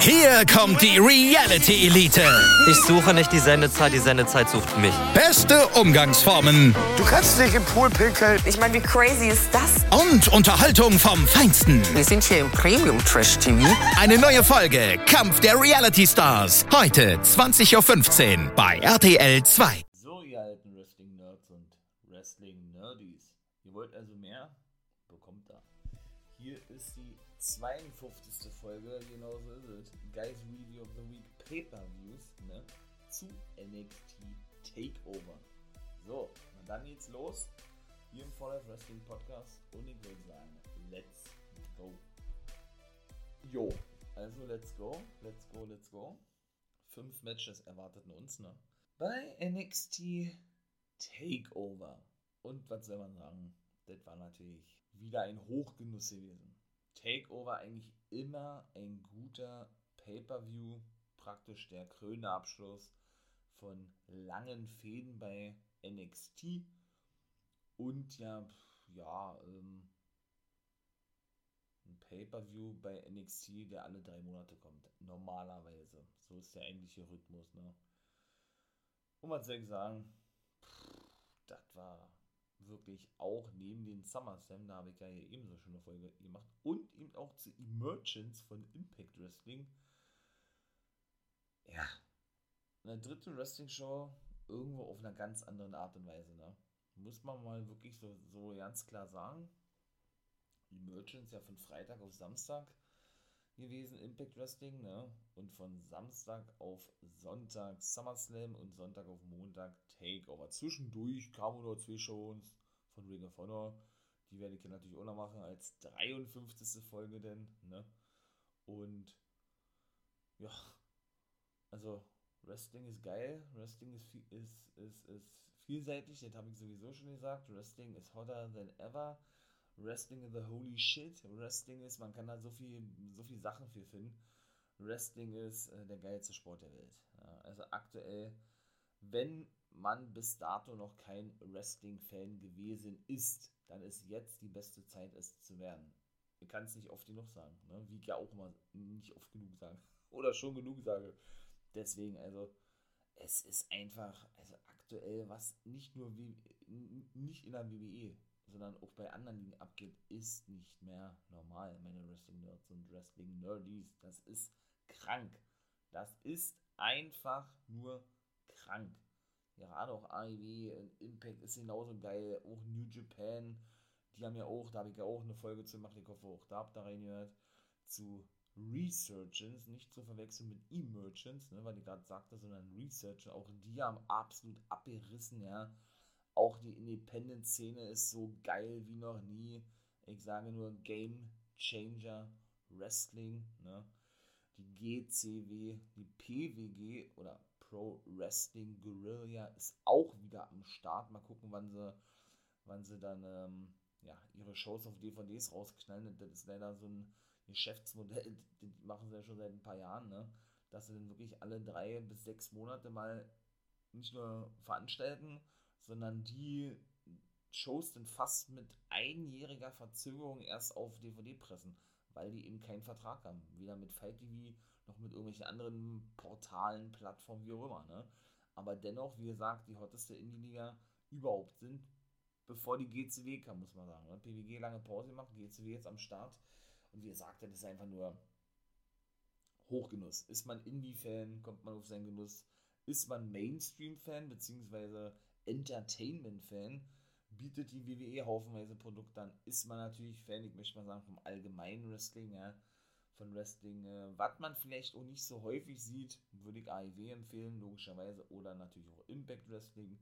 Hier kommt die Reality Elite. Ich suche nicht die Sendezeit, die Sendezeit sucht mich. Beste Umgangsformen Du kannst dich im Pool pinkeln. Ich meine, wie crazy ist das? und Unterhaltung vom Feinsten. Wir sind hier im Premium Trash TV. Eine neue Folge Kampf der Reality Stars. Heute 20.15 Uhr bei RTL 2. So, ihr alten Wrestling-Nerds und Wrestling-Nerdies. Ihr wollt also mehr? Bekommt da. Hier ist die 52. Folge, genau Pay-Per-Views, ne? Zu NXT Takeover. So, und dann geht's los. Hier im Fall Life Wrestling Podcast. Und ich würde sagen, let's go. Jo, also let's go, let's go, let's go. Fünf Matches erwarteten uns, ne? Bei NXT Takeover. Und was soll man sagen? Das war natürlich wieder ein Hochgenuss gewesen. Takeover eigentlich immer ein guter Pay-Per-View, praktisch der krönende Abschluss von langen Fäden bei NXT. Und ja, ja, ähm, ein Pay-Per-View bei NXT, der alle drei Monate kommt. Normalerweise. So ist der eigentliche Rhythmus, ne? Und was soll ich sagen? Das war wirklich auch neben den SummerSlam, da habe ich ja hier ebenso schon eine Folge gemacht, und eben auch zu Emergence von Impact Wrestling. Ja, eine dritte Wrestling-Show irgendwo auf einer ganz anderen Art und Weise, ne? Muss man mal wirklich so, so ganz klar sagen. Emergence ja von Freitag auf Samstag gewesen, Impact Wrestling, ne? Und von Samstag auf Sonntag SummerSlam und Sonntag auf Montag Takeover. Zwischendurch kamen nur zwei Shows von Ring of Honor. Die werde ich natürlich auch noch machen als 53. Folge denn, ne? Und ja, also Wrestling ist geil, Wrestling ist, ist, ist, ist vielseitig, das habe ich sowieso schon gesagt. Wrestling ist hotter than ever. Wrestling is the holy shit. Wrestling ist, man kann da so viel, so viel Sachen für finden. Wrestling ist äh, der geilste Sport der Welt. Ja, also aktuell, wenn man bis dato noch kein Wrestling-Fan gewesen ist, dann ist jetzt die beste Zeit, es zu werden. Ich kann es nicht oft genug sagen, ne? wie ich ja auch immer nicht oft genug sage. Oder schon genug sage. Deswegen, also, es ist einfach, also aktuell, was nicht nur wie, nicht in der WWE, sondern auch bei anderen Ligen abgeht, ist nicht mehr normal, meine Wrestling-Nerds und Wrestling-Nerdies. Das ist krank. Das ist einfach nur krank. Gerade auch AEW Impact ist genauso geil. Auch New Japan, die haben ja auch, da habe ich ja auch eine Folge zu gemacht, ich hoffe auch da habt ihr reingehört, zu Resurgence, nicht zu verwechseln mit Emergence, ne, weil ich gerade sagte, sondern Research, auch die haben absolut abgerissen, ja. Auch die Independent-Szene ist so geil wie noch nie. Ich sage nur Game Changer Wrestling, ne. Die GCW, die PWG oder Pro Wrestling Guerrilla ist auch wieder am Start. Mal gucken, wann sie, wann sie dann ähm, ja, ihre Shows auf DVDs rausknallen. Das ist leider so ein Geschäftsmodell, das machen sie ja schon seit ein paar Jahren, ne? dass sie dann wirklich alle drei bis sechs Monate mal nicht nur veranstalten, sondern die Shows dann fast mit einjähriger Verzögerung erst auf DVD pressen, weil die eben keinen Vertrag haben. Weder mit Fight TV noch mit irgendwelchen anderen Portalen, Plattformen, wie auch immer. Ne? Aber dennoch, wie gesagt, die hotteste Indie-Liga überhaupt sind, bevor die GCW kam, muss man sagen. Ne? PWG lange Pause gemacht, GCW jetzt am Start. Und wie gesagt, das ist einfach nur Hochgenuss. Ist man Indie-Fan, kommt man auf seinen Genuss. Ist man Mainstream-Fan, beziehungsweise Entertainment-Fan, bietet die WWE haufenweise Produkte an. Ist man natürlich Fan, ich möchte mal sagen, vom allgemeinen Wrestling, ja, von Wrestling, äh, was man vielleicht auch nicht so häufig sieht, würde ich AEW empfehlen, logischerweise, oder natürlich auch Impact Wrestling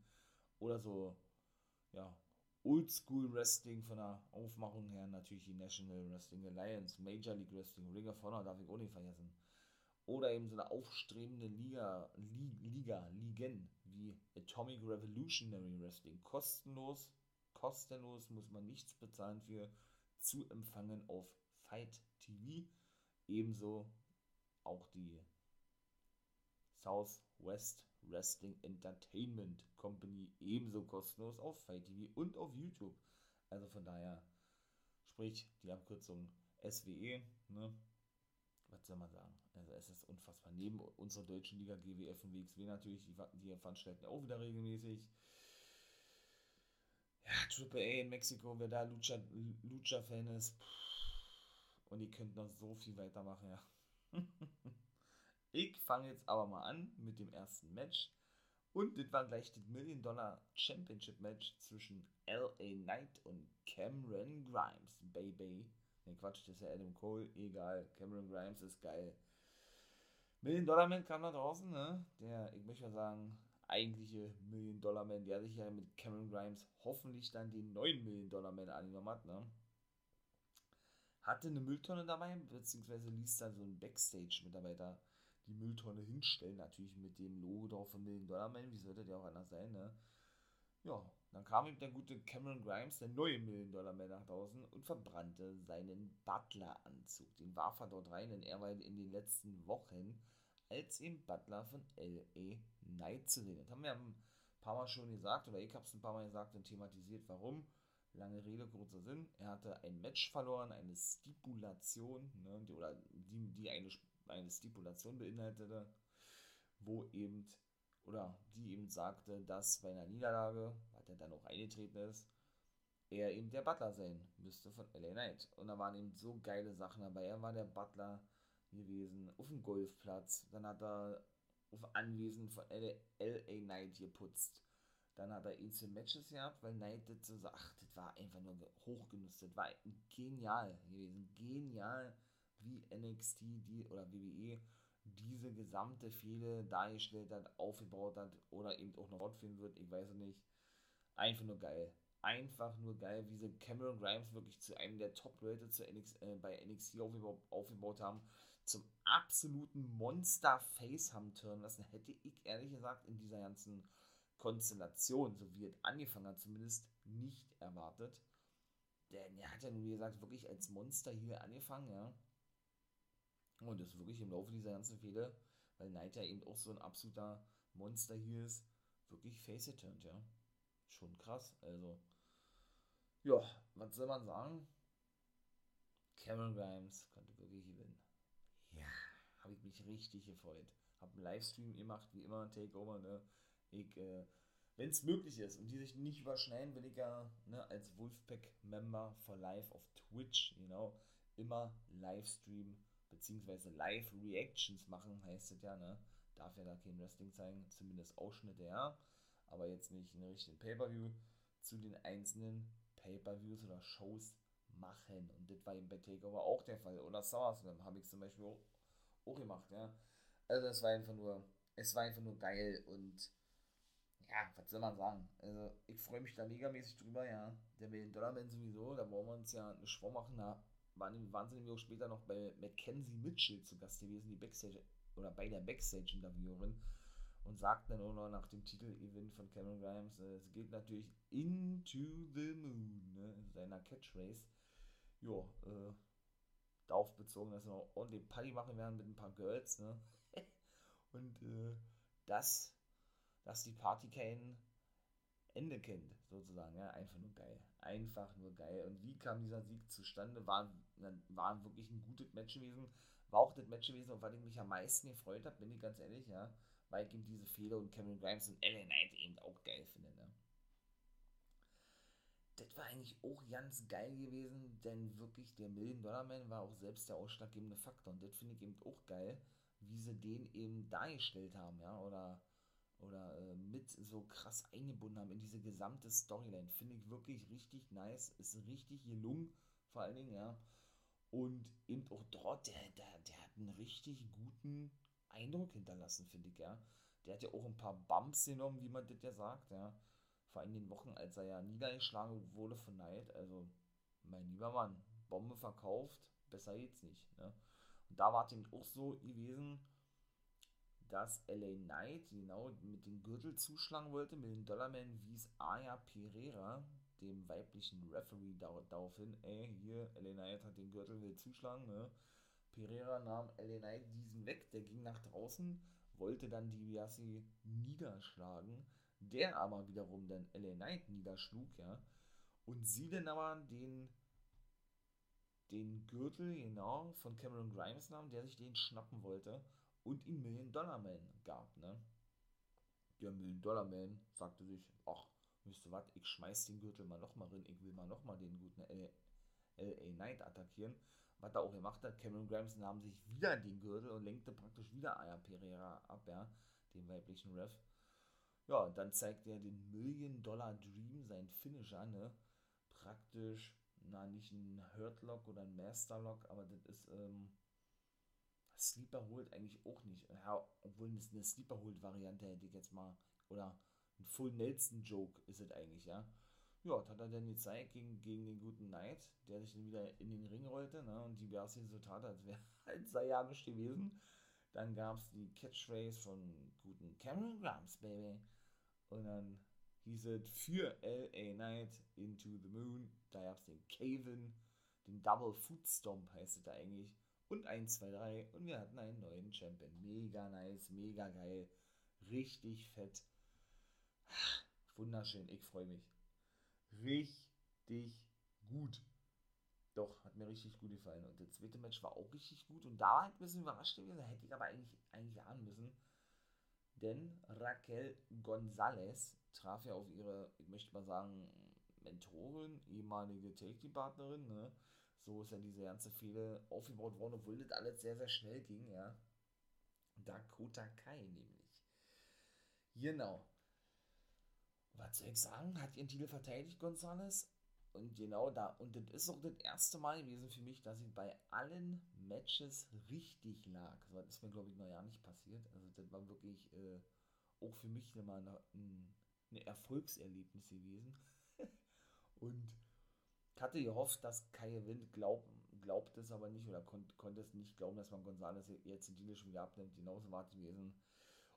oder so, ja, Oldschool Wrestling von der Aufmachung her natürlich die National Wrestling Alliance, Major League Wrestling, Ring of Honor darf ich auch nicht vergessen. Oder eben so eine aufstrebende Liga, Liga, Ligen wie Atomic Revolutionary Wrestling. Kostenlos, kostenlos muss man nichts bezahlen für zu empfangen auf Fight TV. Ebenso auch die Southwest Wrestling Entertainment Company ebenso kostenlos auf Fight TV und auf YouTube. Also von daher, sprich die Abkürzung SWE, ne? Was soll man sagen? Also es ist unfassbar. Neben unserer deutschen Liga GWF und WXW natürlich, die, die veranstalten auch wieder regelmäßig. Ja, Triple A in Mexiko, wer da Lucha-Fan Lucha ist. Und die könnten noch so viel weitermachen, ja. ich fange jetzt aber mal an mit dem ersten Match. Und das war gleich das Million Dollar Championship Match zwischen LA Knight und Cameron Grimes, Baby. Ne, Quatsch, das ist ja Adam Cole, egal. Cameron Grimes ist geil. Million Dollar Man kam da draußen, ne? Der, ich möchte mal sagen, eigentliche Million Dollar Man, der sich ja mit Cameron Grimes hoffentlich dann den neuen Million Dollar Man angenommen hat, ne? Hatte eine Mülltonne dabei, beziehungsweise ließ da so ein Backstage-Mitarbeiter die Mülltonne hinstellen, natürlich mit dem Logo drauf von Million Dollar Man, wie sollte der auch anders sein, ne? Ja, dann kam ihm der gute Cameron Grimes, der neue Million Dollar Man nach draußen und verbrannte seinen Butler-Anzug. Den warf er dort rein, denn er war in den letzten Wochen als eben Butler von L.A. Knight zu sehen. Das haben wir ein paar Mal schon gesagt, oder ich habe es ein paar Mal gesagt und thematisiert, warum. Lange Rede, kurzer Sinn. Er hatte ein Match verloren, eine Stipulation, ne, die, oder die, die eine, eine Stipulation beinhaltete, wo eben, oder die eben sagte, dass bei einer Niederlage, was er dann auch eingetreten ist, er eben der Butler sein müsste von LA Knight. Und da waren eben so geile Sachen dabei. Er war der Butler gewesen auf dem Golfplatz. Dann hat er auf Anwesen von LA, LA Knight geputzt. Dann hat er Einzel Matches gehabt, weil Knight das so sagt, das war einfach nur hochgenutzt. Das war genial gewesen. Genial, wie NXT die, oder WWE diese gesamte Fehde dargestellt hat, aufgebaut hat oder eben auch noch fortführen wird. Ich weiß es nicht. Einfach nur geil. Einfach nur geil, wie sie Cameron Grimes wirklich zu einem der Top-Leute äh, bei NXT aufgebaut, aufgebaut haben zum absoluten Monster-Face haben turnen lassen, hätte ich ehrlich gesagt in dieser ganzen Konstellation, so wie es angefangen hat, zumindest nicht erwartet. Denn er hat ja, wie gesagt, wirklich als Monster hier angefangen, ja. Und das ist wirklich im Laufe dieser ganzen Fehde, weil Knight ja eben auch so ein absoluter Monster hier ist, wirklich face turned, ja. Schon krass, also. Ja, was soll man sagen? Cameron Grimes konnte wirklich gewinnen. Ja, habe ich mich richtig gefreut. Habe einen Livestream gemacht, wie immer, Takeover, ne? Ich, äh, wenn es möglich ist und die sich nicht überschneiden, will ich ja ne, als Wolfpack-Member for Live auf Twitch, you know, immer Livestream bzw. Live-Reactions machen, heißt es ja, ne? Darf ja da kein Wrestling zeigen, zumindest Ausschnitte, ja. Aber jetzt nicht in Richtung Pay-Per-View zu den einzelnen Pay-Per-Views oder Shows machen. Und das war eben bei Takeover auch der Fall. Oder SummerSlam habe ich zum Beispiel auch, auch gemacht, ja. Also es war einfach nur, es war einfach nur geil und ja, was soll man sagen? Also ich freue mich da megamäßig drüber, ja. Der Million Dollar Man sowieso, da wollen wir uns ja eine Schwur machen, da waren, sie nämlich auch später noch bei Mackenzie Mitchell zu Gast gewesen, die Backstage, oder bei der Backstage-Interviewerin und sagt dann auch noch nach dem Titel-Event von Cameron Grimes, äh, es geht natürlich into the moon, ne, in seiner Catchphrase ja, äh, darauf bezogen, dass wir auch ordentlich Party machen werden mit ein paar Girls, ne? Und äh, dass, dass die Party kein Ende kennt, sozusagen, ja, einfach nur geil. Einfach nur geil. Und wie kam dieser Sieg zustande? War, war wirklich ein gutes Match gewesen. War auch das Match gewesen, auf was ich mich am meisten gefreut habe, bin ich ganz ehrlich, ja. Weil ich eben diese Fehler und Cameron Grimes und LA Knight eben auch geil finde, ne? das war eigentlich auch ganz geil gewesen, denn wirklich der Million Dollar Man war auch selbst der ausschlaggebende Faktor. Und das finde ich eben auch geil, wie sie den eben dargestellt haben, ja, oder, oder äh, mit so krass eingebunden haben in diese gesamte Storyline. Finde ich wirklich richtig nice, ist richtig gelungen, vor allen Dingen, ja. Und eben auch dort, der, der, der hat einen richtig guten Eindruck hinterlassen, finde ich, ja. Der hat ja auch ein paar Bumps genommen, wie man das ja sagt, ja vor allem den Wochen, als er ja niedergeschlagen wurde von Neid. Also, mein lieber Mann, Bombe verkauft, besser geht's nicht. Ne? Und da war es eben auch so gewesen, dass LA Knight genau mit dem Gürtel zuschlagen wollte, mit dem Dollarman wies Aya Pereira, dem weiblichen Referee, darauf hin, ey, hier, LA Knight hat den Gürtel, will zuschlagen, ne? Pereira nahm LA Knight diesen weg, der ging nach draußen, wollte dann DiBiase niederschlagen, der aber wiederum dann LA Knight niederschlug, ja, und sie dann aber den, den Gürtel, genau, von Cameron Grimes nahm, der sich den schnappen wollte und ihn Million Dollar Man gab, ne? Der Million Dollar Man sagte sich, ach, wisst ihr was, ich schmeiß den Gürtel mal nochmal rein, ich will mal nochmal den guten LA Knight attackieren. Was er auch gemacht hat, Cameron Grimes nahm sich wieder den Gürtel und lenkte praktisch wieder Aya Pereira ab, ja, den weiblichen Ref. Ja, dann zeigt er den Million Dollar Dream, sein Finisher, ne? Praktisch, na, nicht ein Hurtlock oder ein Masterlock, aber das ist, ähm, Sleeper holt eigentlich auch nicht. Ja, obwohl eine Sleeper holt Variante hätte ich jetzt mal, oder ein Full Nelson Joke ist es eigentlich, ja. Ja, das hat er dann gezeigt gegen, gegen den guten Knight, der sich dann wieder in den Ring rollte, ne, und diverse Resultate, als wäre halt sei ja nicht gewesen. Dann gab es die Catchphrase von guten Cameron Grimes, Baby. Und dann hieß es für LA Knight Into the Moon. Da gab es den Caven, den Double Foot Stomp heißt es da eigentlich. Und 1, 2, 3. Und wir hatten einen neuen Champion. Mega nice, mega geil. Richtig fett. Wunderschön, ich freue mich. Richtig gut. Doch, hat mir richtig gut gefallen. Und das zweite Match war auch richtig gut. Und da war ich ein bisschen überrascht gewesen. Da hätte ich aber eigentlich, eigentlich ahnen müssen. Denn Raquel Gonzalez traf ja auf ihre, ich möchte mal sagen, Mentorin, ehemalige Take-Team-Partnerin. Ne? So ist ja diese ganze Fehde aufgebaut worden, obwohl das alles sehr, sehr schnell ging. ja. Dakota Kai nämlich. Genau. Was soll ich sagen? Hat ihren Titel verteidigt, Gonzalez? Und genau da, und das ist auch das erste Mal gewesen für mich, dass ich bei allen Matches richtig lag. Das ist mir, glaube ich, noch ja nicht passiert. Also, das war wirklich äh, auch für mich immer ein, ein Erfolgserlebnis gewesen. und ich hatte gehofft, dass Kai Wind glaubt, glaubt es aber nicht oder kon konnte es nicht glauben, dass man González jetzt den Deal schon wieder abnimmt. Genauso war es gewesen.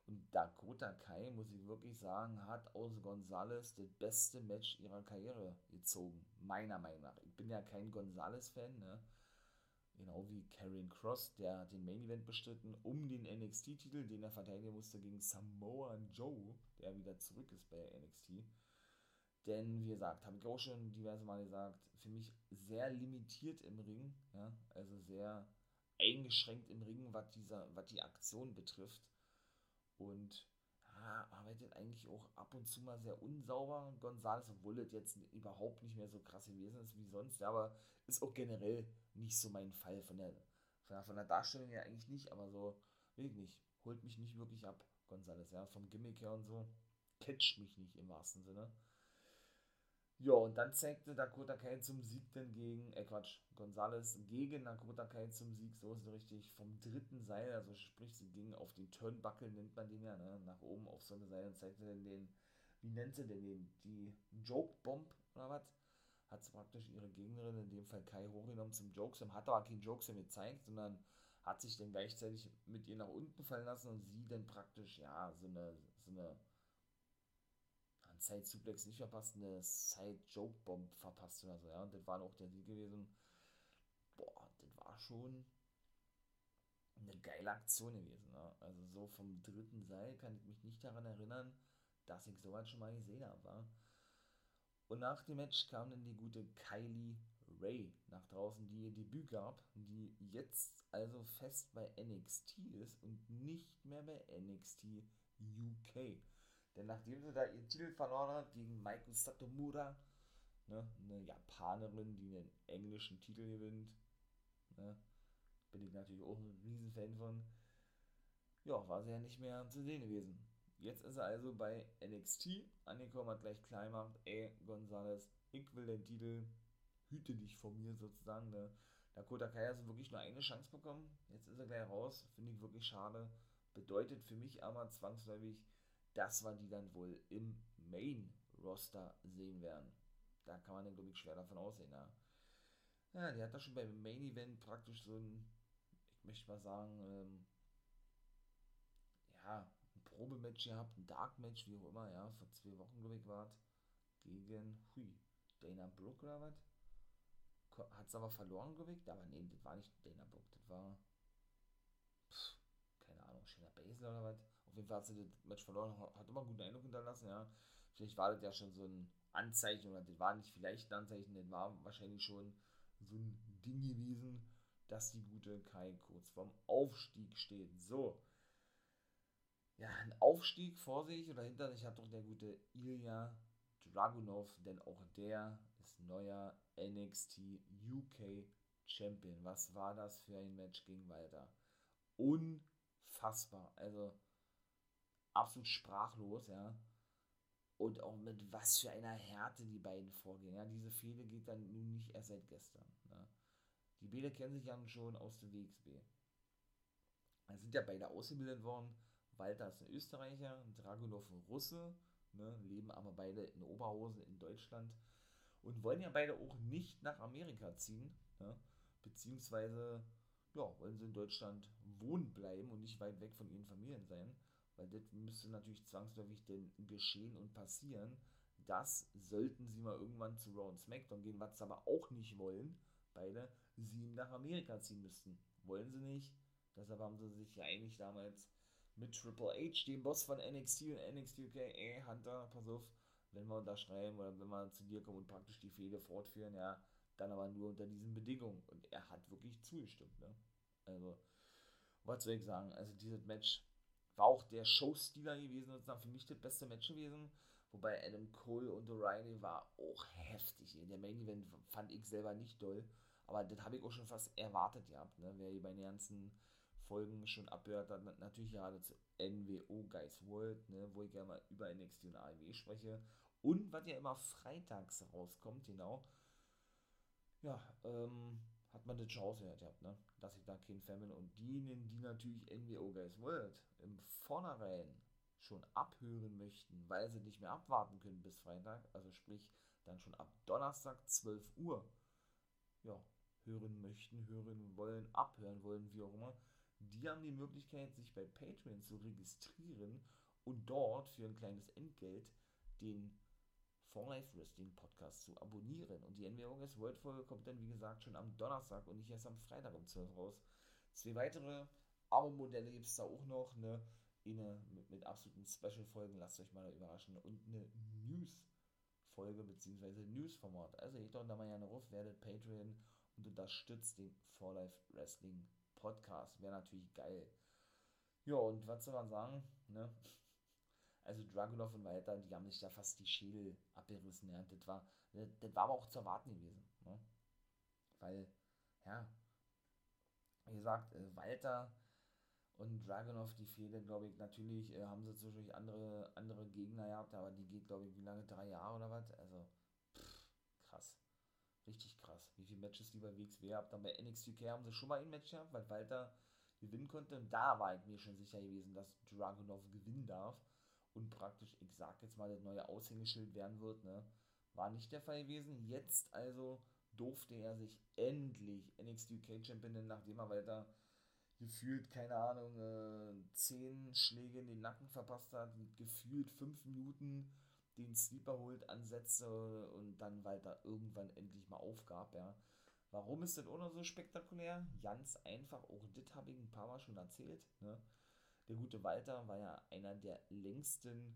Und Dakota Kai, muss ich wirklich sagen, hat aus Gonzales das beste Match ihrer Karriere gezogen. Meiner Meinung nach. Ich bin ja kein Gonzales-Fan, ne? Genau wie Karen Cross, der hat den Main Event bestritten um den NXT-Titel, den er verteidigen musste gegen Samoa Joe, der wieder zurück ist bei NXT. Denn, wie gesagt, habe ich auch schon diverse Mal gesagt, für mich sehr limitiert im Ring, ja, also sehr eingeschränkt im Ring, was, dieser, was die Aktion betrifft. Und ja, arbeitet eigentlich auch ab und zu mal sehr unsauber, Gonzales, obwohl das jetzt überhaupt nicht mehr so krass gewesen ist wie sonst, aber ist auch generell nicht so mein Fall von der, von der, von der Darstellung her eigentlich nicht, aber so, will ich nicht, holt mich nicht wirklich ab, Gonzales, ja, vom Gimmick her und so, catcht mich nicht im wahrsten Sinne. Ja, und dann zeigte Dakota Kai zum Sieg denn gegen, äh Quatsch, Gonzales gegen Dakota Kai zum Sieg, so ist es richtig, vom dritten Seil, also sprich, sie ging auf den Turnbuckle, nennt man den ja, ne, nach oben auf so eine Seil und zeigte dann den, wie nennt sie denn den, die Joke Bomb oder was? Hat sie praktisch ihre Gegnerin, in dem Fall Kai, hochgenommen zum Jokesam, hat aber keinen Jokesam gezeigt, sondern hat sich dann gleichzeitig mit ihr nach unten fallen lassen und sie dann praktisch, ja, so eine, so eine Side Suplex nicht verpasst, eine Side Joke Bomb verpasst oder so, ja. Und das war auch der Sieg gewesen. Boah, das war schon eine geile Aktion gewesen, ne? Also so vom dritten Seil kann ich mich nicht daran erinnern, dass ich sowas schon mal gesehen habe, wa? Und nach dem Match kam dann die gute Kylie Ray nach draußen, die ihr Debüt gab, die jetzt also fest bei NXT ist und nicht mehr bei NXT UK. Denn nachdem sie da ihren Titel verloren hat gegen Maiko Satomura, ne, eine Japanerin, die einen englischen Titel gewinnt, ne, bin ich natürlich auch ein Riesenfan von, ja, war sie ja nicht mehr zu sehen gewesen. Jetzt ist er also bei NXT angekommen, hat gleich klar gemacht, ey, Gonzales, ich will den Titel, hüte dich vor mir sozusagen. Ne. Dakota Kai hat wirklich nur eine Chance bekommen, jetzt ist er gleich raus, finde ich wirklich schade. Bedeutet für mich aber zwangsläufig, dass wir die dann wohl im Main-Roster sehen werden. Da kann man dann, glaube ich, schwer davon aussehen. Ja. ja, die hat da schon beim Main-Event praktisch so ein, ich möchte mal sagen, ähm, ja, ein Probematch gehabt, ein Dark-Match, wie auch immer, ja, vor zwei Wochen, glaube ich, war gegen, hui, Dana Brooke oder was? Hat es aber verloren, glaube ich, aber nee, das war nicht Dana Brooke, das war, pff, keine Ahnung, Shayna Baszler oder was? Auf jeden Fall hat sie das Match verloren, hat immer einen guten Eindruck hinterlassen, ja. Vielleicht war das ja schon so ein Anzeichen, oder das war nicht vielleicht ein Anzeichen, das war wahrscheinlich schon so ein Ding gewesen, dass die gute Kai kurz vorm Aufstieg steht. So. Ja, ein Aufstieg vor sich oder hinter sich hat doch der gute Ilya Dragunov, denn auch der ist neuer NXT UK Champion. Was war das für ein Match gegen Walter? Unfassbar. Also absolut sprachlos, ja. Und auch mit was für einer Härte die beiden vorgehen. Ja, diese Fehde geht dann nun nicht erst seit gestern. Ne? Die Bäder kennen sich ja schon aus dem WXB. Da sind ja beide ausgebildet worden. Walter ist ein Österreicher, Dragunov ein Russe, ne? leben aber beide in Oberhausen in Deutschland und wollen ja beide auch nicht nach Amerika ziehen, ne? beziehungsweise ja, wollen sie in Deutschland wohnen bleiben und nicht weit weg von ihren Familien sein, weil das müsste natürlich zwangsläufig denn geschehen und passieren, dass, sollten sie mal irgendwann zu Raw und SmackDown gehen, was sie aber auch nicht wollen, beide, sie nach Amerika ziehen müssten. Wollen sie nicht, deshalb haben sie sich ja eigentlich damals mit Triple H, dem Boss von NXT und NXT UK, ey Hunter, pass auf, wenn wir unterschreiben oder wenn wir zu dir kommen und praktisch die Fehde fortführen, ja, dann aber nur unter diesen Bedingungen. Und er hat wirklich zugestimmt, ne? Also, was soll ich sagen? Also, dieses Match war auch der Showstealer gewesen, sozusagen für mich das beste Match gewesen. Wobei Adam Cole und O'Reilly war auch heftig. Der Main Event fand ich selber nicht doll. Aber das habe ich auch schon fast erwartet gehabt, ne? Wer hier bei den ganzen Folgen schon abhört, dann natürlich gerade zu NWO Guys World, ne? wo ich ja mal über NXT und AEW spreche. Und was ja immer freitags rauskommt, genau, ja, ähm, hat man schon ausgehört gehabt, ne? Dass ich da kein Fan bin. Und diejenigen, die natürlich NWO Guys World im Vornherein schon abhören möchten, weil sie nicht mehr abwarten können bis Freitag, also sprich dann schon ab Donnerstag 12 Uhr, ja, hören möchten, hören wollen, abhören wollen, wie auch immer, die haben die Möglichkeit, sich bei Patreon zu registrieren und dort für ein kleines Entgelt den For Life Wrestling Podcast zu abonnieren. Und die NWO Guys World Folge kommt dann, wie gesagt, schon am Donnerstag und nicht erst am Freitag um 12 raus. Zwei weitere Abo-Modelle gibt es da auch noch, ne? Eine mit, mit absoluten Special-Folgen, lasst euch mal überraschen. Und eine News-Folge, beziehungsweise News-Format. Also geht doch da mal gerne rauf, werdet Patreon und unterstützt den For Life Wrestling Podcast. Wäre natürlich geil. Ja, und was soll man sagen, ne? Also Dragunov und Walter, die haben sich da fast die Schädel abgerissen. Ja. Das, war, das, das war aber auch zu erwarten gewesen. Ne? Weil, ja, wie gesagt, äh, Walter und Dragunov, die fehlen, glaube ich, natürlich äh, haben sie zwischendurch andere, andere Gegner gehabt, aber die geht, glaube ich, wie lange? Drei Jahre oder was? Also, pff, krass. Richtig krass. Wie viele Matches die bei WXW habt. Dann bei NXT UK haben sie schon mal ein Match gehabt, weil Walter gewinnen konnte. Und da war ich mir schon sicher gewesen, dass Dragunov gewinnen darf und praktisch, ich sag jetzt mal, das neue Aushängeschild werden wird, ne? War nicht der Fall gewesen. Jetzt also durfte er sich endlich NXT UK Champion nennen, nachdem er weiter gefühlt, keine Ahnung, äh, zehn Schläge in den Nacken verpasst hat, gefühlt fünf Minuten den Sleeper holt, ansetzte und dann weiter irgendwann endlich mal aufgab, ja. Warum ist das auch noch so spektakulär? Ganz einfach, auch das habe ich ein paar Mal schon erzählt, ne? Der gute Walter war ja einer der längsten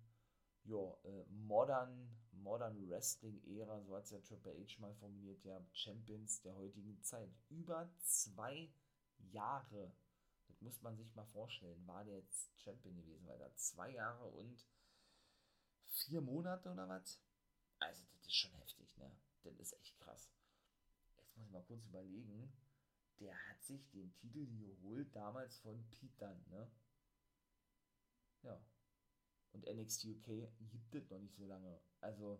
ja, äh, modern, modern Wrestling-Ära, so hat es ja Triple H mal formuliert, ja, Champions der heutigen Zeit. Über zwei Jahre, das muss man sich mal vorstellen, war der jetzt Champion gewesen, weil da zwei Jahre und vier Monate oder was? Also, das ist schon heftig, ne? Das ist echt krass. Jetzt muss ich mal kurz überlegen. Der hat sich den Titel geholt damals von Pete Dunne, ne? Ja. Und NXT UK gibt es noch nicht so lange. Also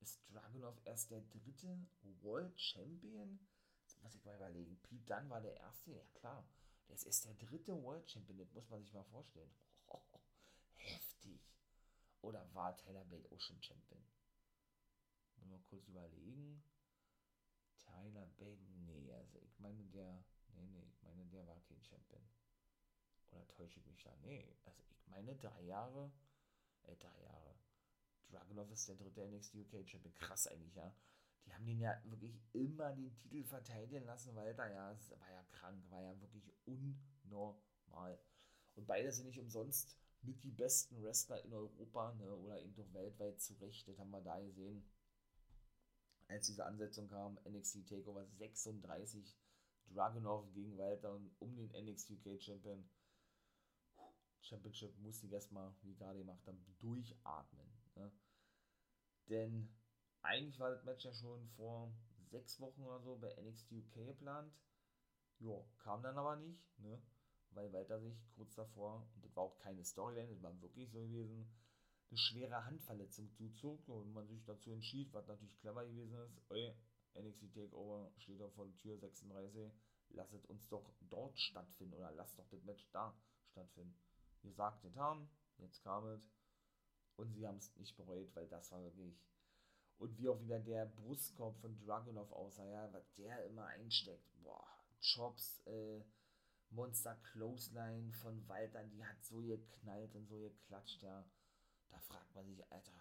ist Dragunov erst der dritte World Champion? Jetzt muss ich mal überlegen. Pete Dunne war der erste? Ja klar. Der ist erst der dritte World Champion. Das muss man sich mal vorstellen. Oh, heftig. Oder war Tyler Bate auch schon Champion? Mal kurz überlegen. Tyler Bate, nee, also ich meine der, nee, nee, ich meine der war kein Champion. Oder täusche ich mich da? Nee, also ich meine drei Jahre, äh, drei Jahre. Dragunov ist der dritte NXT UK Champion. Krass eigentlich, ja. Die haben den ja wirklich immer den Titel verteidigen lassen, weil da ja, es war ja krank, war ja wirklich unnormal. Und beide sind nicht umsonst mit die besten Wrestler in Europa ne, oder eben doch weltweit zurecht. Das haben wir da gesehen. als diese Ansetzung kam, NXT Takeover 36, Dragunov gegen Walter um den NXT UK Champion. Championship musste ich erstmal, wie gerade gemacht haben, durchatmen. Ne? Denn eigentlich war das Match ja schon vor sechs Wochen oder so bei NXT UK geplant. Ja, kam dann aber nicht, ne? Weil Walter sich kurz davor, und das war auch keine Storyline, das war wirklich so gewesen, eine schwere Handverletzung zuzog und man sich dazu entschied, was natürlich clever gewesen ist, ey, NXT Takeover steht da vor der Tür 36, lasst uns doch dort stattfinden oder lasst doch das Match da stattfinden. Ihr sagt getan, jetzt kam es und sie haben es nicht bereut, weil das war wirklich und wie auch wieder der Brustkorb von Dragunov aussah, ja, was der immer einsteckt, boah, Chops, äh, Monster Clothesline von Walter, die hat so geknallt und so geklatscht, ja. Da fragt man sich, Alter.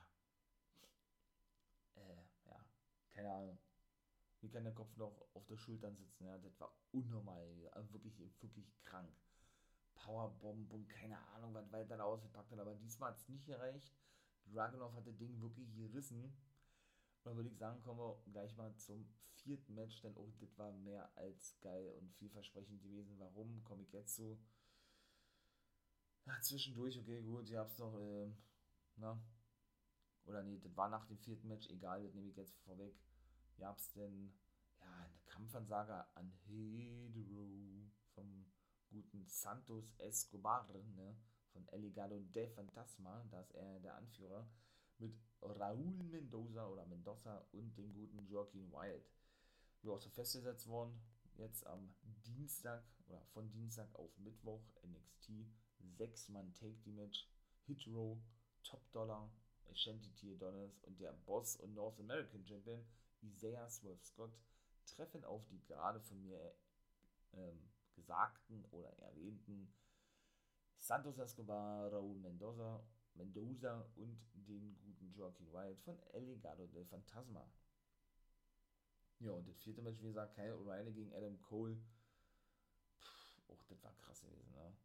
Äh, ja, keine Ahnung. Wie kann der Kopf noch auf der Schultern sitzen? Ja, das war unnormal, also wirklich, wirklich krank. Powerbomb und keine Ahnung, was weiter da ausgepackt hat, aber diesmal hat es nicht gereicht. Dragunov hat das Ding wirklich gerissen. Und dann würde ich sagen, kommen wir gleich mal zum vierten Match, denn auch das war mehr als geil und vielversprechend gewesen. Warum? Komme ich jetzt zu. Ja, zwischendurch, okay, gut, ihr habt es noch, äh, na, oder nee, das war nach dem vierten Match, egal, das nehme ich jetzt vorweg. Ihr habt denn, ja, eine Kampfansage an Hedro guten Santos Escobar, ne, von Eligado de Fantasma, da ist er der Anführer, mit Raúl Mendoza oder Mendoza und dem guten Joaquin Wild ja, auch so festgesetzt worden. Jetzt am Dienstag oder von Dienstag auf Mittwoch NXT. Sechs Mann Take the Match. Hit Row, Top Dollar, Ashanti T. Adonis und der Boss und North American Champion Isaiah Swerve Scott treffen auf die gerade von mir ähm, gesagten oder erwähnten Santos Escobar, Raúl Mendoza, Mendoza und den guten Joaquin Wild von El Legado del Fantasma. Ja, und das vierte Match, wie gesagt, Kyle O'Reilly gegen Adam Cole. Puh, auch das war krass gewesen, ne?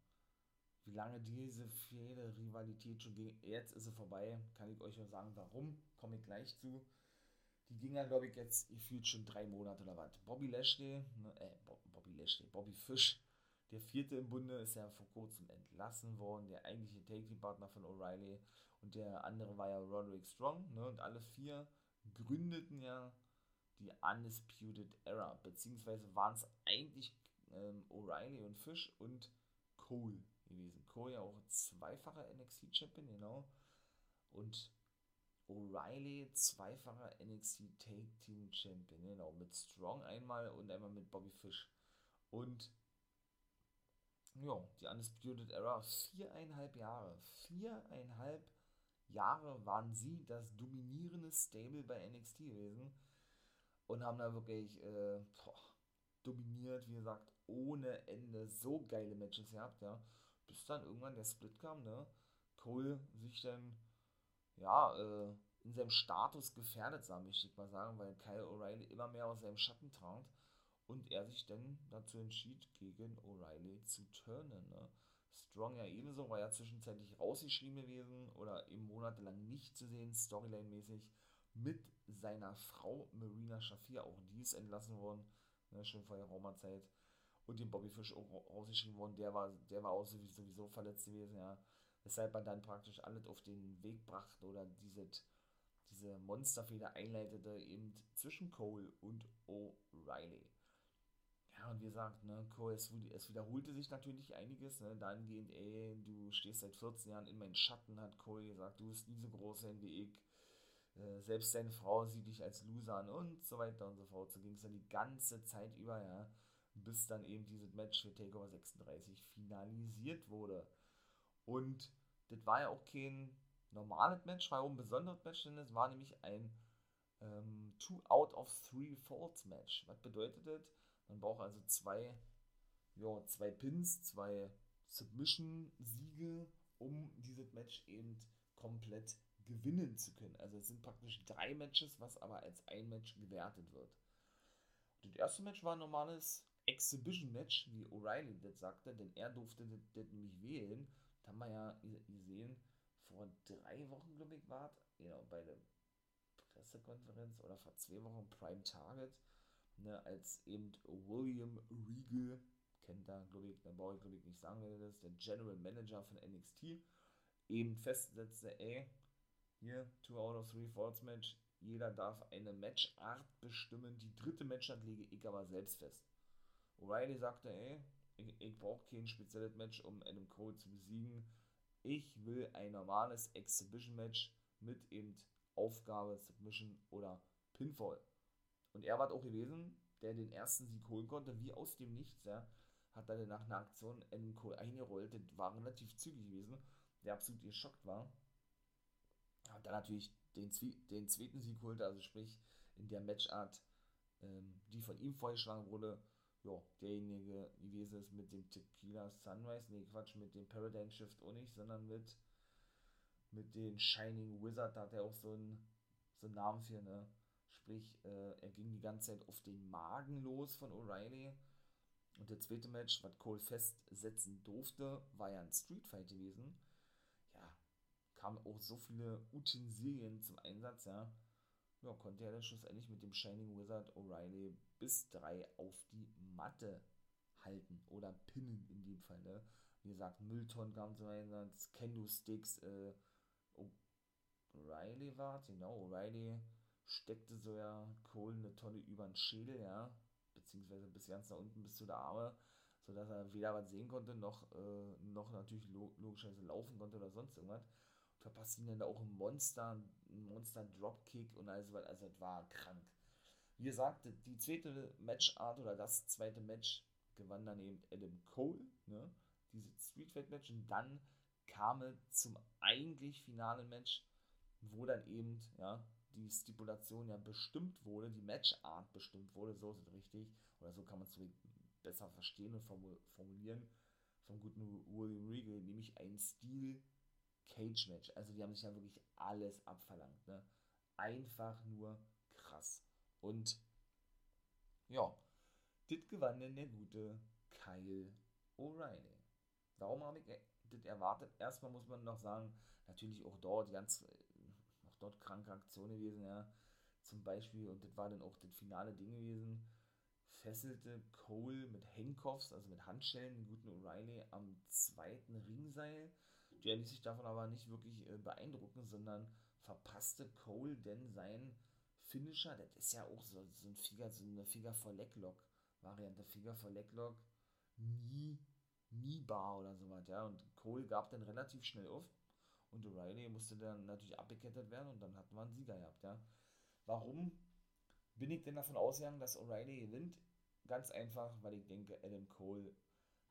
Wie lange diese viele Rivalität schon ging. Jetzt ist sie vorbei, kann ich euch nur sagen, warum, komme ich gleich zu. Die ging ja, glaube ich, jetzt gefühlt schon drei Monate oder was. Bobby Lashley, ne, äh, Bobby Lashley, Bobby Fish, der vierte im Bunde, ist ja vor kurzem entlassen worden, der eigentliche Take-Team-Partner von O'Reilly. Und der andere war ja Roderick Strong, ne? Und alle vier gründeten ja die Undisputed Era, beziehungsweise waren es eigentlich ähm, O'Reilly und Fish und Cole gewesen. Cole ja auch zweifacher NXT-Champion, genau. Und O'Reilly zweifacher NXT Take Team Champion, genau. Mit Strong einmal und einmal mit Bobby Fish. Und ja, die Undisputed Era, viereinhalb Jahre. Viereinhalb Jahre waren sie das dominierende Stable bei NXT gewesen und haben da wirklich äh, boah, dominiert, wie gesagt, ohne Ende so geile Matches gehabt, ja. Bis dann irgendwann der Split kam, ne? Cole sich dann, ja, äh, in seinem Status gefährdet sah, möchte ich mal sagen, weil Kyle O'Reilly immer mehr aus seinem Schatten trat und er sich dann dazu entschied, gegen O'Reilly zu turnen, ne? Strong ja ebenso, war ja zwischenzeitlich rausgeschrieben gewesen oder eben monatelang nicht zu sehen, Storyline-mäßig mit seiner Frau Marina Shafir, auch die ist entlassen worden, ne, schon vor der Raumerzeit. Und den Bobby Fish auch rausgeschrieben worden, der war, der war auch sowieso verletzt gewesen, ja. Weshalb man dann praktisch alles auf den Weg brachte oder diese, diese Monsterfeder einleitete, eben zwischen Cole und O'Reilly. Ja, und wie gesagt, ne, Cole, es, es wiederholte sich natürlich einiges, ne, dahingehend, ey, du stehst seit 14 Jahren in meinen Schatten, hat Cole gesagt, du bist nie so groß wie ich äh, selbst deine Frau sieht dich als Loser an und so weiter und so fort. So ging es dann die ganze Zeit über, ja, bis dann eben dieses Match für Takeover 36 finalisiert wurde. Und das war ja auch kein normales Match, war auch ein besonderes Match, denn es war nämlich ein ähm, Two out of Three Falls Match. Was bedeutet das? Man braucht also zwei, ja, zwei Pins, zwei Submission-Siege, um dieses Match eben komplett gewinnen zu können. Also es sind praktisch drei Matches, was aber als ein Match gewertet wird. Das erste Match war ein normales Exhibition-Match, wie O'Reilly das sagte, denn er durfte das, das nämlich wählen. Das haben wir ja gesehen, vor drei Wochen, glaube ich, war genau, bei der Pressekonferenz oder vor zwei Wochen Prime Target, ne, als eben William Regal, kennt da, glaube ich, da brauche ich, glaube ich, nicht sagen, wer das ist, der General Manager von NXT, eben festsetzte, ey, hier, 2 out of 3 Falls Match, jeder darf eine Matchart bestimmen, die dritte Matchart lege ich aber selbst fest. O'Reilly sagte, ey, ich, ich brauche kein spezielles Match, um Adam Cole zu besiegen. Ich will ein normales Exhibition-Match mit eben Aufgabe, Submission oder Pinfall. Und er war auch gewesen, der den ersten Sieg holen konnte, wie aus dem Nichts, ja. Hat dann nach einer Aktion Adam Cole eingerollt, das war relativ zügig gewesen, der absolut geschockt war. Und dann natürlich den, den zweiten Sieg holte, also sprich in der Matchart, ähm, die von ihm vorgeschlagen wurde, ja, derjenige gewesen ist mit dem Tequila Sunrise, nee, Quatsch, mit dem Paradigm Shift auch nicht, sondern mit, mit dem Shining Wizard, da hat er auch so einen, so einen Namen für, ne? Sprich, äh, er ging die ganze Zeit auf den Magen los von O'Reilly. Und der zweite Match, was Cole festsetzen durfte, war ja ein Street Fight gewesen. Ja, kamen auch so viele Utensilien zum Einsatz, ja ja, konnte er dann schlussendlich mit dem Shining Wizard O'Reilly bis drei auf die Matte halten oder pinnen in dem Fall. Ne? Wie gesagt, Mülltonnen kamen zum Einsatz, Kendo-Sticks, äh, O'Reilly war genau, O'Reilly steckte so ja Cole eine Tonne über den Schädel, ja, beziehungsweise bis ganz nach unten, bis zu der Arme, sodass er weder was sehen konnte, noch, äh, noch natürlich logischerweise laufen konnte oder sonst irgendwas verpasst ihn dann auch ein Monster, ein Monster Dropkick und alles weiter. Also, es war krank. Wie gesagt, die zweite Matchart oder das zweite Match gewann dann eben Adam Cole, ne? Dieses Street Fight Match und dann kam es zum eigentlich finalen Match, wo dann eben, ja, die Stipulation ja bestimmt wurde, die Matchart bestimmt wurde, so ist es richtig, oder so kann man es besser verstehen und formulieren, vom guten William Regal, nämlich ein Stil Cage-Match. Also die haben sich ja wirklich alles abverlangt. Ne? Einfach nur krass. Und ja, das gewann denn der gute Kyle O'Reilly. Warum habe ich das erwartet? Erstmal muss man noch sagen, natürlich auch dort ganz, noch dort kranke Aktionen gewesen, ja. Zum Beispiel, und das war dann auch das finale Ding gewesen, fesselte Cole mit Handcuffs, also mit Handschellen, den guten O'Reilly am zweiten Ringseil der ließ sich davon aber nicht wirklich äh, beeindrucken, sondern verpasste Cole denn sein Finisher, das ist ja auch so, so ein Finger, so eine Finger for Leglock Variante, Finger for Leglock, nie, nie Bar oder sowas, ja, und Cole gab dann relativ schnell auf und O'Reilly musste dann natürlich abgekettet werden und dann hatten wir einen Sieger gehabt, ja. Warum bin ich denn davon ausgegangen, dass O'Reilly gewinnt? Ganz einfach, weil ich denke, Adam Cole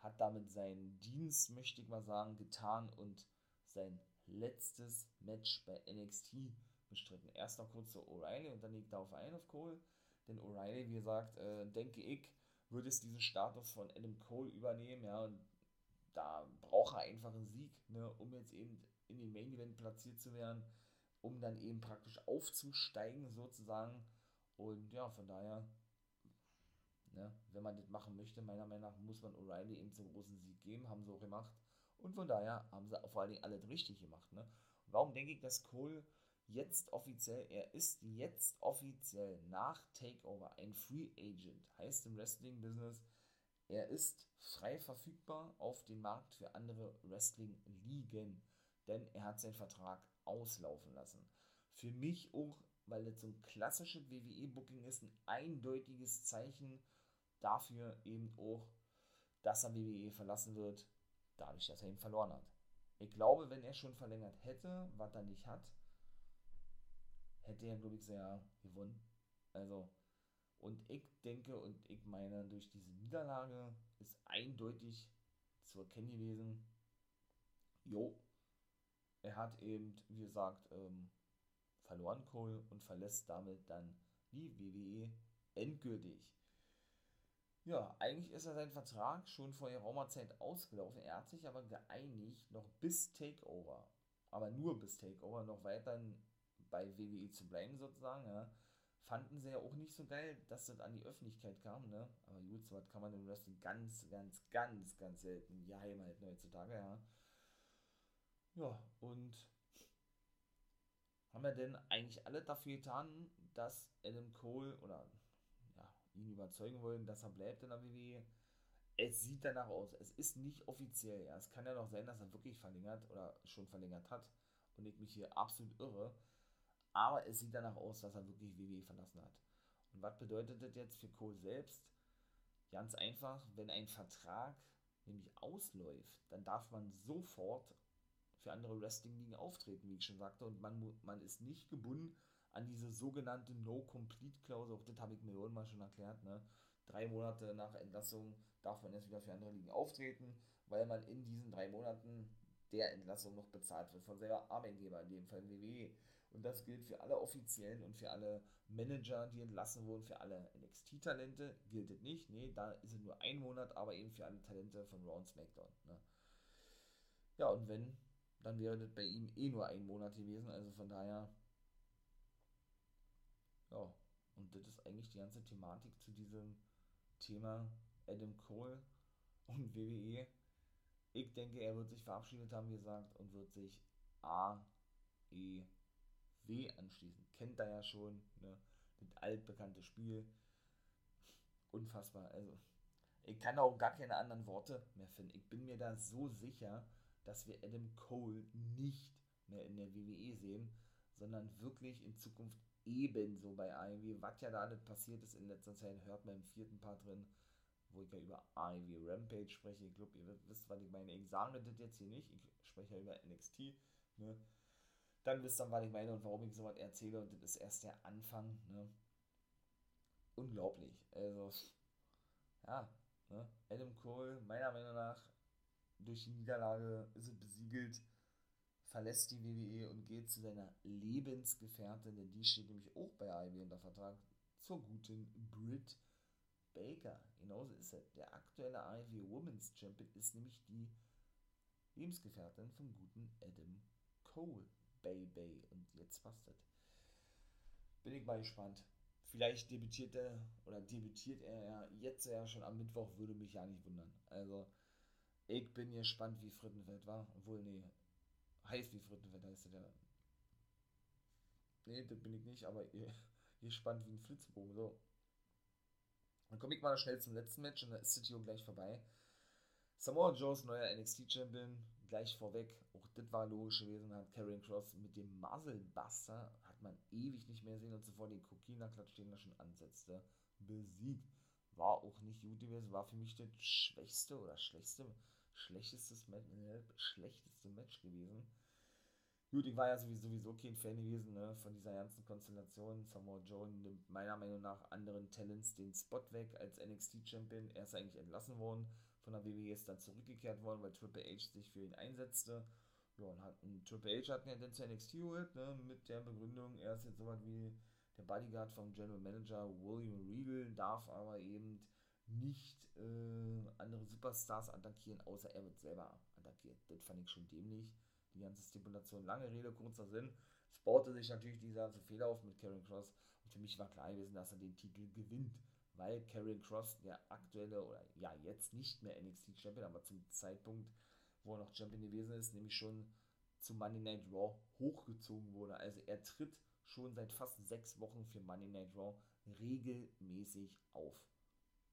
hat damit seinen Dienst, möchte ich mal sagen, getan und sein letztes Match bei NXT bestritten. Erst noch kurz zu O'Reilly und dann liegt darauf ein auf Cole. Denn O'Reilly, wie gesagt, äh, denke ich, würde es diesen Status von Adam Cole übernehmen, ja, und da braucht er einfach einen Sieg, ne, um jetzt eben in den Main Event platziert zu werden, um dann eben praktisch aufzusteigen sozusagen. Und ja, von daher Ne? Wenn man das machen möchte, meiner Meinung nach, muss man O'Reilly eben zum großen Sieg geben, haben sie auch gemacht. Und von daher haben sie vor allen Dingen alles richtig gemacht. Ne? Warum denke ich, dass Cole jetzt offiziell, er ist jetzt offiziell nach Takeover ein Free Agent, heißt im Wrestling-Business, er ist frei verfügbar auf den Markt für andere Wrestling-Ligen, denn er hat seinen Vertrag auslaufen lassen. Für mich auch, weil das so ein klassisches WWE-Booking ist, ein eindeutiges Zeichen dafür eben auch, dass er WWE verlassen wird, dadurch, dass er ihn verloren hat. Ich glaube, wenn er schon verlängert hätte, was er nicht hat, hätte er, glaube ich, sehr gewonnen. Also, und ich denke und ich meine, durch diese Niederlage ist eindeutig zu erkennen gewesen, jo, er hat eben, wie gesagt, ähm, verloren Cole und verlässt damit dann die WWE endgültig. Ja, eigentlich ist er sein Vertrag schon vor geraumer Zeit ausgelaufen. Er hat sich aber geeinigt, noch bis Takeover, aber nur bis Takeover, noch weiter bei WWE zu bleiben sozusagen. Ja. Fanden sie ja auch nicht so geil, dass das an die Öffentlichkeit kam, ne? Aber gut, so was kann man im Wrestling ganz, ganz, ganz, ganz selten geheim halten heutzutage, ja. Ja, und haben ja denn eigentlich alle dafür getan, dass Adam Cole oder ja, ihn überzeugen wollen, dass er bleibt in der WWE. Es sieht danach aus. Es ist nicht offiziell. Ja. Es kann ja noch sein, dass er wirklich verlängert oder schon verlängert hat und ich mich hier absolut irre. Aber es sieht danach aus, dass er wirklich WWE verlassen hat. Und was bedeutet das jetzt für Cole selbst? Ganz einfach, wenn ein Vertrag nämlich ausläuft, dann darf man sofort für andere Wrestling-Ligen auftreten, wie ich schon sagte, und man, man ist nicht gebunden an diese sogenannte No-Complete-Klausel, auch das habe ich Millionenmal schon erklärt, ne? Drei Monate nach Entlassung darf man jetzt wieder für andere Ligen auftreten, weil man in diesen drei Monaten der Entlassung noch bezahlt wird von selber Arbeitgeber, in dem Fall WWE. Und das gilt für alle Offiziellen und für alle Manager, die entlassen wurden, für alle NXT-Talente gilt es nicht. Nee, da ist es nur ein Monat, aber eben für alle Talente von Raw und SmackDown. Ne? Ja, und wenn, dann wäre das bei ihm eh nur ein Monat gewesen. Also von daher, ja, und das ist eigentlich die ganze Thematik zu diesem Thema Adam Cole und WWE. Ich denke, er wird sich verabschiedet haben, wie gesagt, und wird sich A, E, W anschließen. Kennt er ja schon, ne? Das altbekannte Spiel. Unfassbar. Also, ich kann auch gar keine anderen Worte mehr finden. Ich bin mir da so sicher, dass wir Adam Cole nicht mehr in der WWE sehen, sondern wirklich in Zukunft ebenso bei AEW. Was ja da alles passiert ist in letzter Zeit, hört man im vierten Part drin, wo ich ja über AEW Rampage spreche. Ich glaube, ihr wisst, was ich meine. Ich sage das jetzt hier nicht. Ich spreche ja über NXT. Ne? Dann wisst ihr, was ich meine und warum ich sowas erzähle. Und das ist erst der Anfang. Ne? Unglaublich. Also, ja. Ne? Adam Cole, meiner Meinung nach, durch die Niederlage ist es besiegelt, verlässt die WWE und geht zu seiner Lebensgefährtin, denn die steht nämlich auch bei AEW unter Vertrag, zur guten Britt Baker. Genauso ist es. Der aktuelle AEW Women's Champion ist nämlich die Lebensgefährtin vom guten Adam Cole. Baby. Und jetzt passt es. Bin ich mal gespannt. Vielleicht debütiert er oder debütiert er ja jetzt ja schon am Mittwoch, würde mich ja nicht wundern. Also, ich bin gespannt, wie Frittenfeld war. Obwohl, nee, heißt wie Frittenfeld heißt er ja. Nee, das bin ich nicht, aber gespannt wie ein Flitzebogen. So. Dann komme ich mal schnell zum letzten Match und dann ist hier gleich vorbei. Samoa Joes neuer NXT-Champion, gleich vorweg, auch das war logisch gewesen, hat Karrion Cross mit dem Muzzlebuster, hat man ewig nicht mehr gesehen und zuvor den Kokina-Klatsch, den er schon ansetzte, besiegt. War auch nicht gut gewesen, war für mich das schwächste oder schlechteste, schlechtestes Match, äh, schlechteste Match gewesen. Gut, ich war ja sowieso, kein Fan gewesen ne, von dieser ganzen Konstellation. Samoa Joe nimmt meiner Meinung nach anderen Talents den Spot weg als NXT-Champion. Er ist eigentlich entlassen worden von der WWE, ist dann zurückgekehrt worden, weil Triple H sich für ihn einsetzte. Ja, und, hat, und Triple H hat ihn ja dann zu NXT geholt, ne, mit der Begründung, er ist jetzt so was wie der Bodyguard vom General Manager William Regal, darf aber eben nicht äh, andere Superstars attackieren, außer er wird selber attackiert. Das fand ich schon dämlich die ganze Stipulation. Lange Rede, kurzer Sinn. Es baute sich natürlich dieser ganze Fehler auf mit Karen Cross und für mich war klar gewesen, dass er den Titel gewinnt, weil Karen Cross der aktuelle oder ja jetzt nicht mehr NXT Champion, aber zum Zeitpunkt, wo er noch Champion gewesen ist, nämlich schon zu Monday Night Raw hochgezogen wurde. Also er tritt schon seit fast sechs Wochen für Monday Night Raw regelmäßig auf.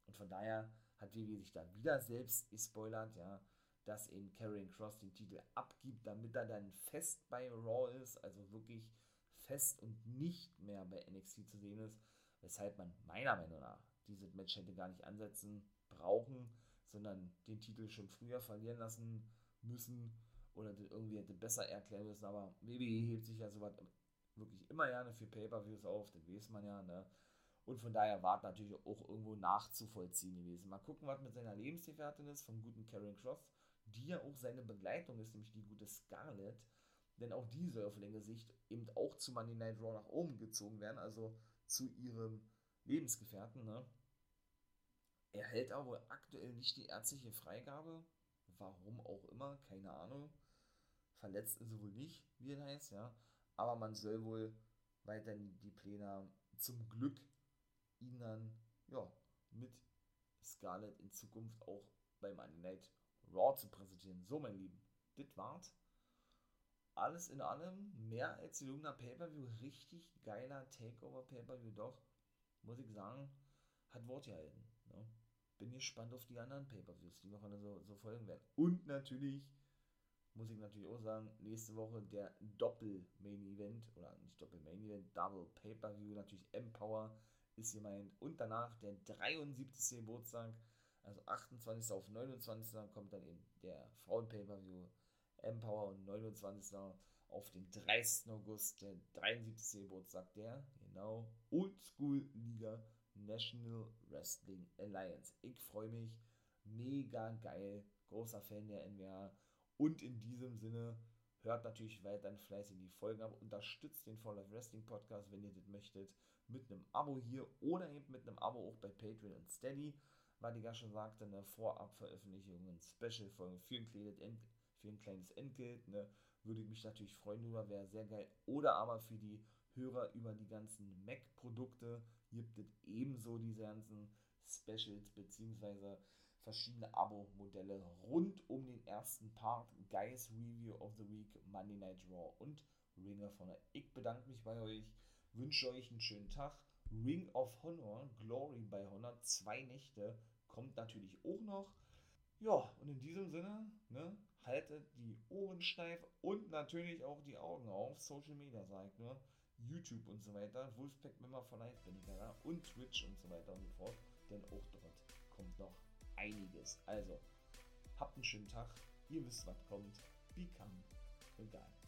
Und von daher hat WWE sich da wieder selbst gespoilert, ja dass eben Karrion Cross den Titel abgibt, damit er dann fest bei Raw ist, also wirklich fest und nicht mehr bei NXT zu sehen ist, weshalb man meiner Meinung nach dieses Match hätte gar nicht ansetzen brauchen, sondern den Titel schon früher verlieren lassen müssen oder irgendwie hätte besser erklären müssen, aber WWE hebt sich ja sowas wirklich immer gerne für Pay-Per-Views auf, das weiß man ja, ne? Und von daher war es natürlich auch irgendwo nachzuvollziehen gewesen. Mal gucken, was mit seiner Lebensgefährtin ist, vom guten Karen Cross die ja auch seine Begleitung ist, nämlich die gute Scarlett. Denn auch die soll auf längere Sicht eben auch zu Monday Night Raw nach oben gezogen werden, also zu ihrem Lebensgefährten. Ne? Er hält aber wohl aktuell nicht die ärztliche Freigabe. Warum auch immer, keine Ahnung. Verletzt ist er wohl nicht, wie es heißt, ja. Aber man soll wohl weiterhin die Pläne. Zum Glück ihn dann, ja, mit Scarlett in Zukunft auch bei Monday Night Raw zu präsentieren. So, mein Lieben, das war's. alles in allem mehr als die Lugner Pay-Per-View. Richtig geiler Takeover Pay-Per-View. Doch, muss ich sagen, hat Wort gehalten. Ne? Bin gespannt auf die anderen Pay-Per-Views, die noch alle so, so folgen werden. Und natürlich, muss ich natürlich auch sagen, nächste Woche der Doppel-Main-Event, oder nicht Doppel-Main-Event, Double Pay-Per-View, natürlich Empower ist gemeint. Und danach der 73. Geburtstag, also 28. auf 29. kommt dann eben der Frauen-Pay-Per-View Empower und 29. auf den 30. August, der 73. Geburtstag der, genau, Oldschool Liga National Wrestling Alliance. Ich freue mich, mega geil, großer Fan der NWA und in diesem Sinne hört natürlich weiterhin fleißig die Folgen ab, unterstützt den Fall of Wrestling Podcast, wenn ihr das möchtet, mit einem Abo hier oder eben mit einem Abo auch bei Patreon und Steady, weil ich ja schon sagte, eine Vorabveröffentlichung, Special-Folgen für ein kleines End für ein kleines Entgelt, ne, würde ich mich natürlich freuen darüber, wäre sehr geil. Oder aber für die Hörer über die ganzen Mac-Produkte gibt es ebenso diese ganzen Specials beziehungsweise verschiedene Abo-Modelle rund um den ersten Part, Guys Review of the Week, Monday Night Raw und Ring of Honor. Ich bedanke mich bei euch, wünsche euch einen schönen Tag. Ring of Honor, Glory bei Honor, zwei Nächte, kommt natürlich auch noch. Ja, und in diesem Sinne, ne, haltet die Ohren steif und natürlich auch die Augen auf. Social Media sagt nur, YouTube und so weiter. Wolfpack Member von Life bin ich da und Twitch und so weiter und so fort. Denn auch dort kommt noch einiges. Also, habt einen schönen Tag. Ihr wisst, was kommt. Become a guy.